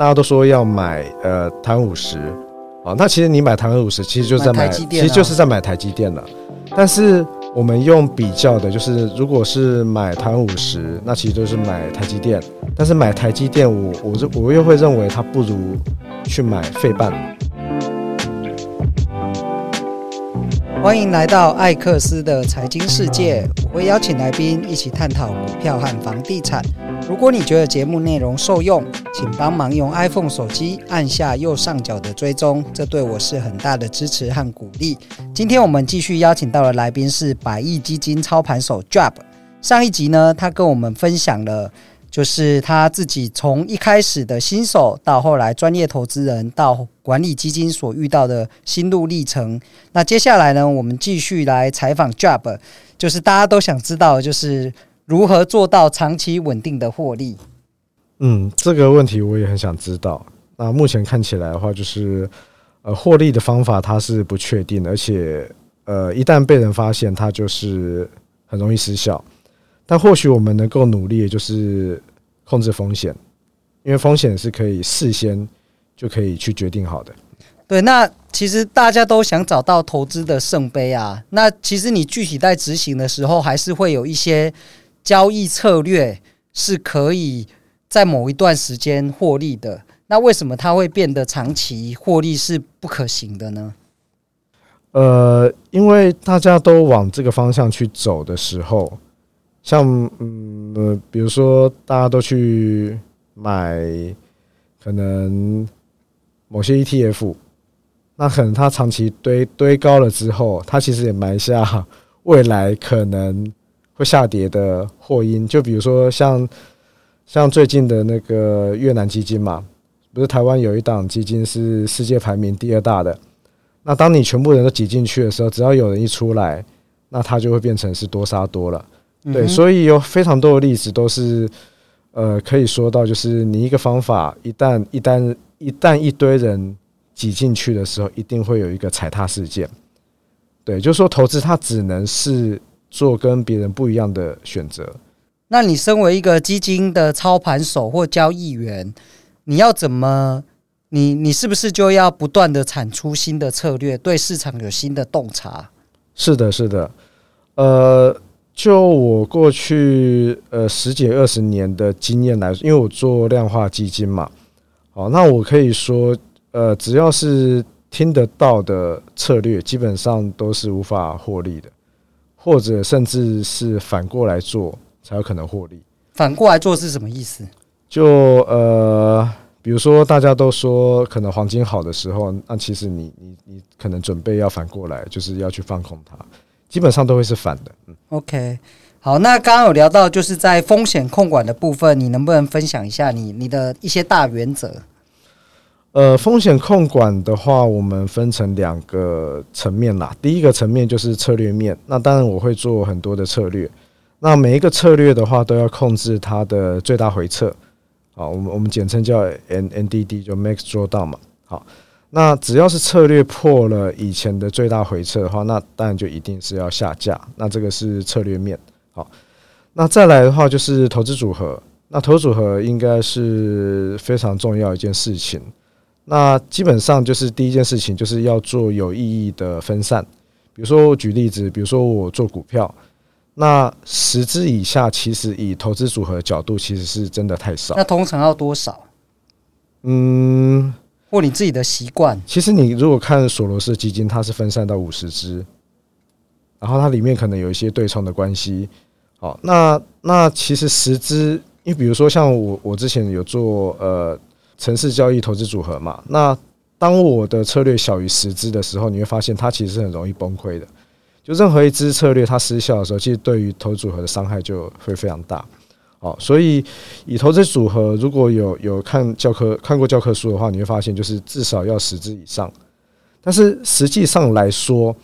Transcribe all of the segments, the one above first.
大家都说要买呃台湾五十，啊，那其实你买台湾五十，其实就是在买，其实就是在买台积电了。但是我们用比较的，就是如果是买台湾五十，那其实就是买台积电。但是买台积电我，我我我又会认为它不如去买费半。欢迎来到艾克斯的财经世界，我会邀请来宾一起探讨股票和房地产。如果你觉得节目内容受用，请帮忙用 iPhone 手机按下右上角的追踪，这对我是很大的支持和鼓励。今天我们继续邀请到的来宾是百亿基金操盘手 Job。上一集呢，他跟我们分享了，就是他自己从一开始的新手到后来专业投资人到管理基金所遇到的心路历程。那接下来呢，我们继续来采访 Job，就是大家都想知道，就是。如何做到长期稳定的获利？嗯，这个问题我也很想知道。那目前看起来的话，就是呃，获利的方法它是不确定，而且呃，一旦被人发现，它就是很容易失效。但或许我们能够努力，就是控制风险，因为风险是可以事先就可以去决定好的。对，那其实大家都想找到投资的圣杯啊。那其实你具体在执行的时候，还是会有一些。交易策略是可以在某一段时间获利的，那为什么它会变得长期获利是不可行的呢？呃，因为大家都往这个方向去走的时候，像嗯、比如说大家都去买可能某些 ETF，那可能它长期堆堆高了之后，它其实也埋下未来可能。会下跌的祸因，就比如说像像最近的那个越南基金嘛，不是台湾有一档基金是世界排名第二大的。那当你全部人都挤进去的时候，只要有人一出来，那它就会变成是多杀多了。对，所以有非常多的例子都是，呃，可以说到就是你一个方法一旦一旦一旦一堆人挤进去的时候，一定会有一个踩踏事件。对，就是说投资它只能是。做跟别人不一样的选择。那你身为一个基金的操盘手或交易员，你要怎么？你你是不是就要不断的产出新的策略，对市场有新的洞察？是的，是的。呃，就我过去呃十几二十年的经验来说，因为我做量化基金嘛，好，那我可以说，呃，只要是听得到的策略，基本上都是无法获利的。或者甚至是反过来做才有可能获利。反过来做是什么意思？就呃，比如说大家都说可能黄金好的时候，那其实你你你可能准备要反过来，就是要去放空它，基本上都会是反的。嗯，OK，好，那刚刚有聊到就是在风险控管的部分，你能不能分享一下你你的一些大原则？呃，风险控管的话，我们分成两个层面啦。第一个层面就是策略面，那当然我会做很多的策略。那每一个策略的话，都要控制它的最大回撤。好，我们我们简称叫 N N D D，就 Max Drawdown 嘛。好，那只要是策略破了以前的最大回撤的话，那当然就一定是要下架。那这个是策略面。好，那再来的话就是投资组合。那投资组合应该是非常重要一件事情。那基本上就是第一件事情，就是要做有意义的分散。比如说我举例子，比如说我做股票，那十只以下，其实以投资组合的角度，其实是真的太少。那通常要多少？嗯，或你自己的习惯。其实你如果看索罗斯基金，它是分散到五十支，然后它里面可能有一些对冲的关系。好，那那其实十支，因为比如说像我，我之前有做呃。城市交易投资组合嘛，那当我的策略小于十支的时候，你会发现它其实是很容易崩溃的。就任何一支策略它失效的时候，其实对于投资组合的伤害就会非常大。好，所以以投资组合如果有有看教科看过教科书的话，你会发现就是至少要十只以上。但是实际上来说，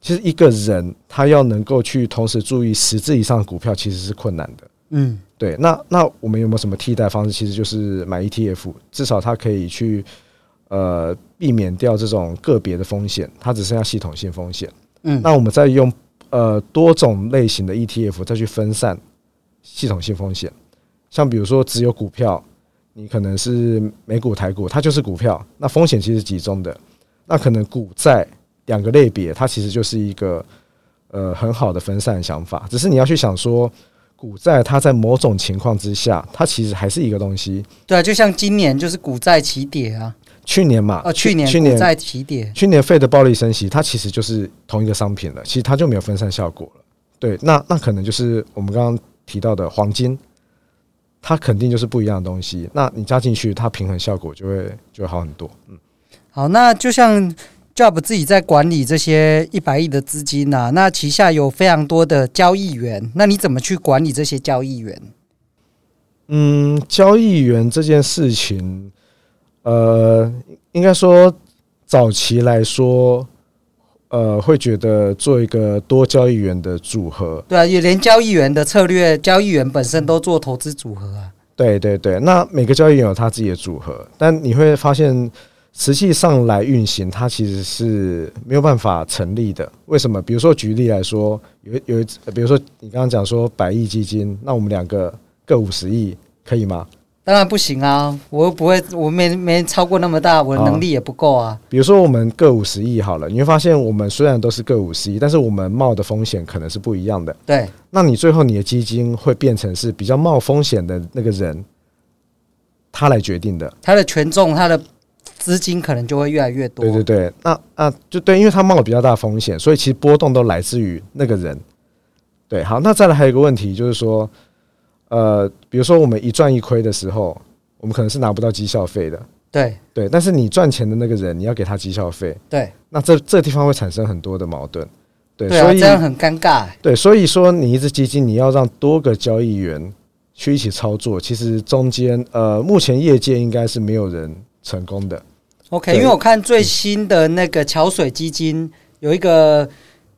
其实一个人他要能够去同时注意十只以上的股票，其实是困难的。嗯。对，那那我们有没有什么替代方式？其实就是买 ETF，至少它可以去呃避免掉这种个别的风险，它只剩下系统性风险。嗯，那我们再用呃多种类型的 ETF 再去分散系统性风险，像比如说只有股票，你可能是美股、台股，它就是股票，那风险其实集中的。那可能股债两个类别，它其实就是一个呃很好的分散想法。只是你要去想说，股债它在某种情况之下，它其实还是一个东西。对啊，就像今年就是股债起跌啊。去年嘛，哦，去年去年在起点，去年费的暴力升息，它其实就是同一个商品了，其实它就没有分散效果了。对，那那可能就是我们刚刚提到的黄金，它肯定就是不一样的东西。那你加进去，它平衡效果就会就会好很多。嗯，好，那就像 Job 自己在管理这些一百亿的资金呐、啊，那旗下有非常多的交易员，那你怎么去管理这些交易员？嗯，交易员这件事情。呃，应该说早期来说，呃，会觉得做一个多交易员的组合，对啊，也连交易员的策略，交易员本身都做投资组合啊。对对对，那每个交易员有他自己的组合，但你会发现实际上来运行，它其实是没有办法成立的。为什么？比如说举例来说，有有一，比如说你刚刚讲说百亿基金，那我们两个各五十亿，可以吗？当然不行啊！我又不会，我没没超过那么大，我的能力也不够啊。比如说，我们各五十亿好了，你会发现，我们虽然都是各五十亿，但是我们冒的风险可能是不一样的。对，那你最后你的基金会变成是比较冒风险的那个人，他来决定的。他的权重，他的资金可能就会越来越多。对对对，那那就对，因为他冒了比较大风险，所以其实波动都来自于那个人。对，好，那再来还有一个问题就是说。呃，比如说我们一赚一亏的时候，我们可能是拿不到绩效费的。对对，但是你赚钱的那个人，你要给他绩效费。对，那这这地方会产生很多的矛盾。对，对啊，所以这样很尴尬。对，所以说你一只基金，你要让多个交易员去一起操作，其实中间呃，目前业界应该是没有人成功的。OK，因为我看最新的那个桥水基金有一个。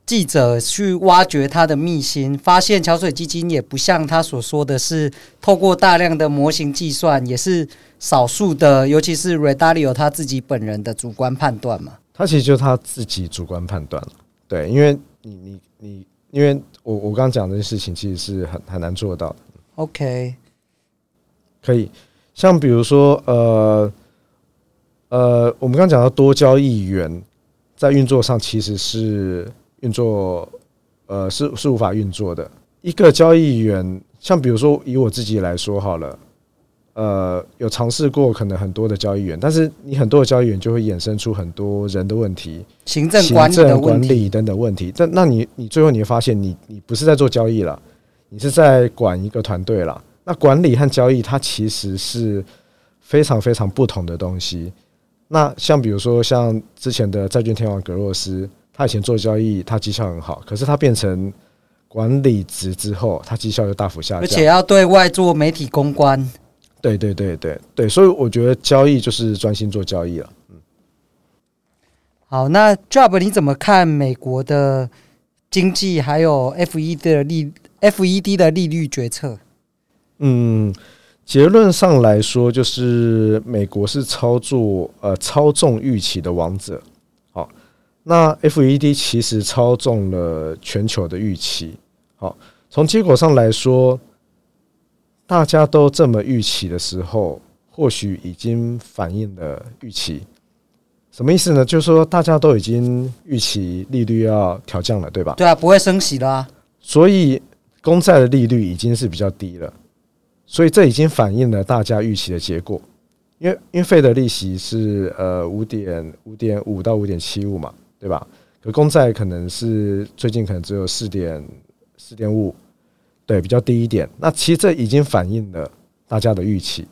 记者去挖掘他的秘辛，发现桥水基金也不像他所说的是透过大量的模型计算，也是少数的，尤其是 Ray Dalio 他自己本人的主观判断嘛。他其实就是他自己主观判断，对，因为你你你，因为我我刚刚讲这件事情其实是很很难做到的。OK，可以，像比如说呃呃，我们刚刚讲到多交易员在运作上其实是。运作，呃，是是无法运作的。一个交易员，像比如说以我自己来说好了，呃，有尝试过可能很多的交易员，但是你很多的交易员就会衍生出很多人的问题，行政管理的问题，行政管理等等问题。但那你你最后你会发现你，你你不是在做交易了，你是在管一个团队了。那管理和交易它其实是非常非常不同的东西。那像比如说像之前的债券天王格洛斯。他以前做交易，他绩效很好，可是他变成管理职之后，他绩效又大幅下降，而且要对外做媒体公关。对对对对对，所以我觉得交易就是专心做交易了。嗯，好，那 Job 你怎么看美国的经济还有 FED 的利 FED 的利率决策？嗯，结论上来说，就是美国是操作呃操纵预期的王者。那 FED 其实操纵了全球的预期。好，从结果上来说，大家都这么预期的时候，或许已经反映了预期。什么意思呢？就是说大家都已经预期利率要调降了，对吧？对啊，不会升息的啊。所以公债的利率已经是比较低了，所以这已经反映了大家预期的结果。因为因为费的利息是呃五点五点五到五点七五嘛。对吧？可公债可能是最近可能只有四点四点五，对，比较低一点。那其实这已经反映了大家的预期，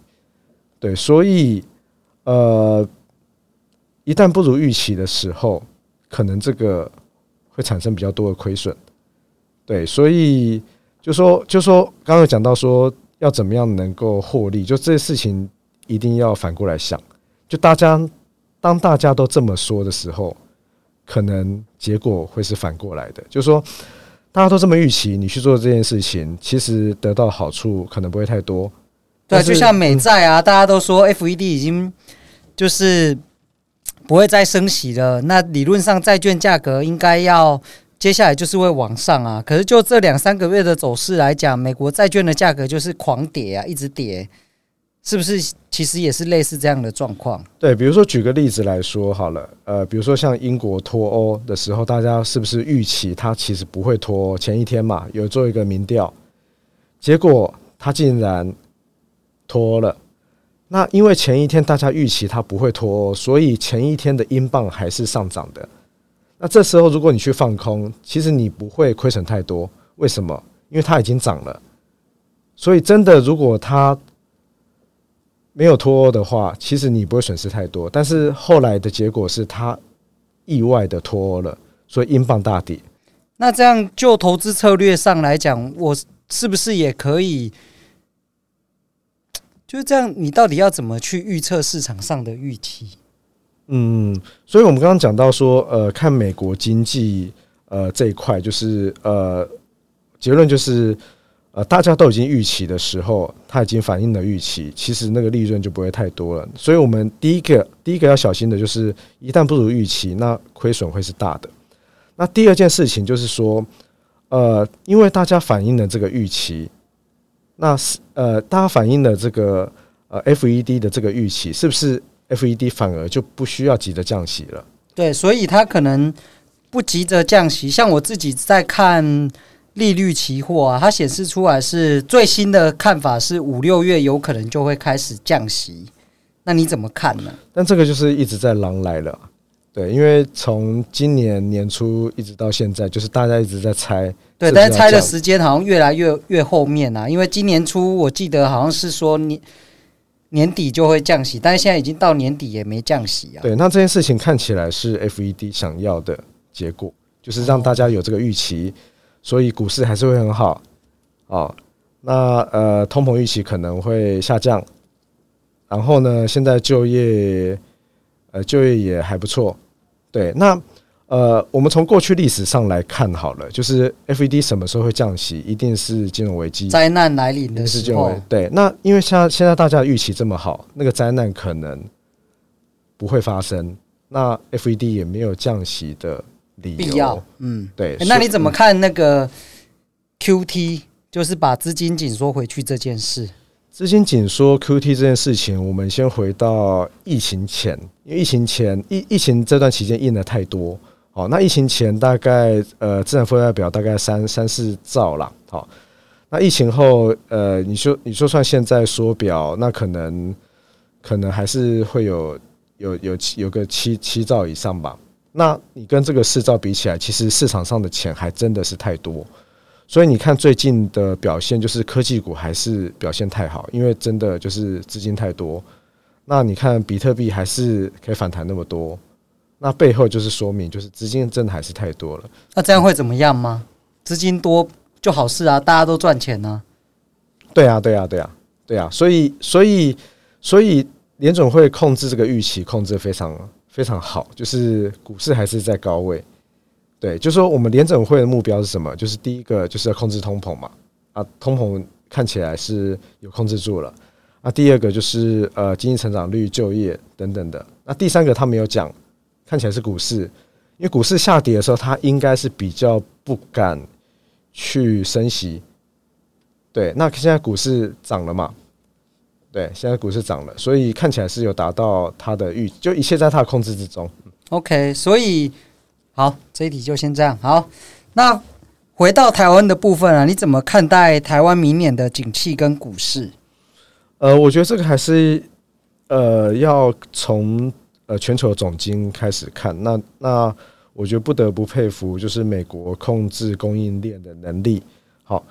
对，所以呃，一旦不如预期的时候，可能这个会产生比较多的亏损，对，所以就说就说刚刚讲到说要怎么样能够获利，就这些事情一定要反过来想，就大家当大家都这么说的时候。可能结果会是反过来的，就是说，大家都这么预期，你去做这件事情，其实得到好处可能不会太多。对，就像美债啊，大家都说 FED 已经就是不会再升息了，那理论上债券价格应该要接下来就是会往上啊。可是就这两三个月的走势来讲，美国债券的价格就是狂跌啊，一直跌。是不是其实也是类似这样的状况？对，比如说举个例子来说好了，呃，比如说像英国脱欧的时候，大家是不是预期它其实不会脱欧？前一天嘛，有做一个民调，结果它竟然脱欧了。那因为前一天大家预期它不会脱欧，所以前一天的英镑还是上涨的。那这时候如果你去放空，其实你不会亏损太多。为什么？因为它已经涨了。所以真的，如果它没有脱欧的话，其实你不会损失太多。但是后来的结果是他意外的脱欧了，所以英镑大跌。那这样就投资策略上来讲，我是不是也可以？就是这样，你到底要怎么去预测市场上的预期？嗯，所以我们刚刚讲到说，呃，看美国经济，呃，这一块就是呃，结论就是。呃，大家都已经预期的时候，它已经反映了预期，其实那个利润就不会太多了。所以，我们第一个第一个要小心的就是，一旦不如预期，那亏损会是大的。那第二件事情就是说，呃，因为大家反映了这个预期，那是呃，大家反映了这个呃，FED 的这个预期，是不是 FED 反而就不需要急着降息了？对，所以它可能不急着降息。像我自己在看。利率期货啊，它显示出来是最新的看法是五六月有可能就会开始降息，那你怎么看呢？但这个就是一直在狼来了，对，因为从今年年初一直到现在，就是大家一直在猜，对，但是猜的时间好像越来越越后面啊，因为今年初我记得好像是说年年底就会降息，但是现在已经到年底也没降息啊。对，那这件事情看起来是 FED 想要的结果，就是让大家有这个预期。所以股市还是会很好，哦，那呃，通膨预期可能会下降，然后呢，现在就业，呃，就业也还不错，对，那呃，我们从过去历史上来看好了，就是 FED 什么时候会降息，一定是金融危机。灾难来临的时候，对，那因为现在现在大家预期这么好，那个灾难可能不会发生，那 FED 也没有降息的。必要，嗯，对。那你怎么看那个 QT，就是把资金紧缩回去这件事？资金紧缩 QT 这件事情，我们先回到疫情前，因为疫情前疫疫情这段期间印的太多，哦，那疫情前大概呃资产负债表大概三三四兆啦，好，那疫情后呃你说你说算现在缩表，那可能可能还是会有有有有个七七兆以上吧。那你跟这个市照比起来，其实市场上的钱还真的是太多，所以你看最近的表现，就是科技股还是表现太好，因为真的就是资金太多。那你看比特币还是可以反弹那么多，那背后就是说明，就是资金真的还是太多了。那这样会怎么样吗？资金多就好事啊，大家都赚钱呢。对啊，对啊，对啊，对啊，所以，所以，所以联总会控制这个预期，控制非常。非常好，就是股市还是在高位，对，就是说我们联准会的目标是什么？就是第一个就是要控制通膨嘛，啊，通膨看起来是有控制住了，啊，第二个就是呃经济成长率、就业等等的，那第三个他没有讲，看起来是股市，因为股市下跌的时候，他应该是比较不敢去升息，对，那现在股市涨了嘛。对，现在股市涨了，所以看起来是有达到他的预，就一切在他的控制之中。OK，所以好，这一题就先这样。好，那回到台湾的部分啊，你怎么看待台湾明年的景气跟股市？呃，我觉得这个还是呃要从呃全球总经开始看。那那我觉得不得不佩服，就是美国控制供应链的能力。好。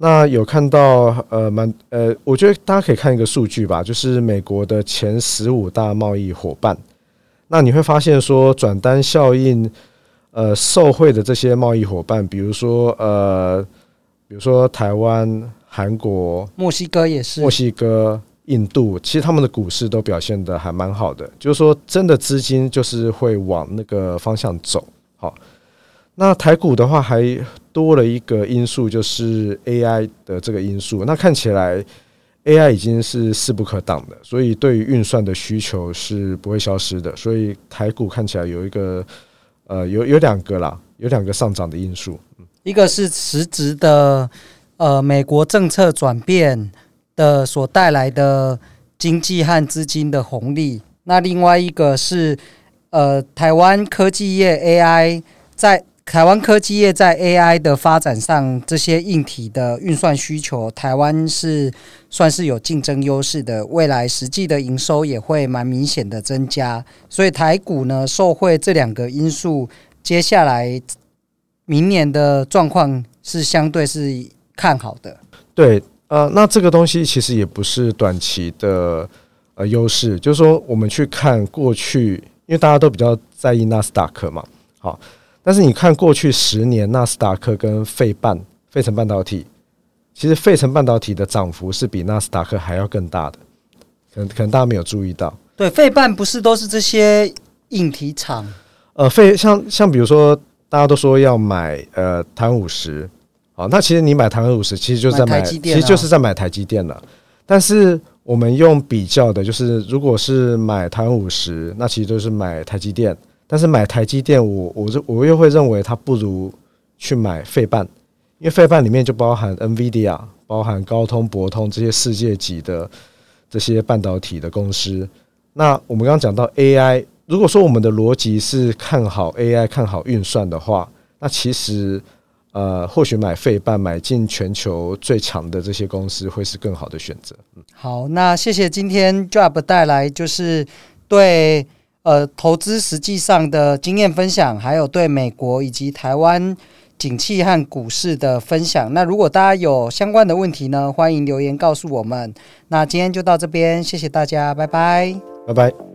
那有看到呃，蛮呃，我觉得大家可以看一个数据吧，就是美国的前十五大贸易伙伴，那你会发现说转单效应，呃，受惠的这些贸易伙伴，比如说呃，比如说台湾、韩国、墨西哥也是，墨西哥、印度，其实他们的股市都表现的还蛮好的，就是说真的资金就是会往那个方向走，好。那台股的话，还多了一个因素，就是 AI 的这个因素。那看起来 AI 已经是势不可挡的，所以对于运算的需求是不会消失的。所以台股看起来有一个呃，有有两个啦，有两个上涨的因素。一个是实质的呃，美国政策转变的所带来的经济和资金的红利。那另外一个是，呃，台湾科技业 AI 在台湾科技业在 AI 的发展上，这些硬体的运算需求，台湾是算是有竞争优势的。未来实际的营收也会蛮明显的增加，所以台股呢，受惠这两个因素，接下来明年的状况是相对是看好的。对，呃，那这个东西其实也不是短期的。呃，优势就是说，我们去看过去，因为大家都比较在意纳斯达克嘛，好，但是你看过去十年纳斯达克跟费半费城半导体，其实费城半导体的涨幅是比纳斯达克还要更大的，可能可能大家没有注意到。对，费半不是都是这些硬体厂？呃，费像像比如说，大家都说要买呃台湾五十，好，那其实你买台湾五十，其实就是在买，买台积电啊，其实就是在买台积电了，但是。我们用比较的，就是如果是买台湾五十，那其实就是买台积电。但是买台积电，我我我又会认为它不如去买费半，因为费半里面就包含 NVIDIA，包含高通、博通这些世界级的这些半导体的公司。那我们刚刚讲到 AI，如果说我们的逻辑是看好 AI、看好运算的话，那其实。呃，或许买费半买进全球最强的这些公司会是更好的选择。嗯，好，那谢谢今天 Job 带来就是对呃投资实际上的经验分享，还有对美国以及台湾景气和股市的分享。那如果大家有相关的问题呢，欢迎留言告诉我们。那今天就到这边，谢谢大家，拜拜，拜拜。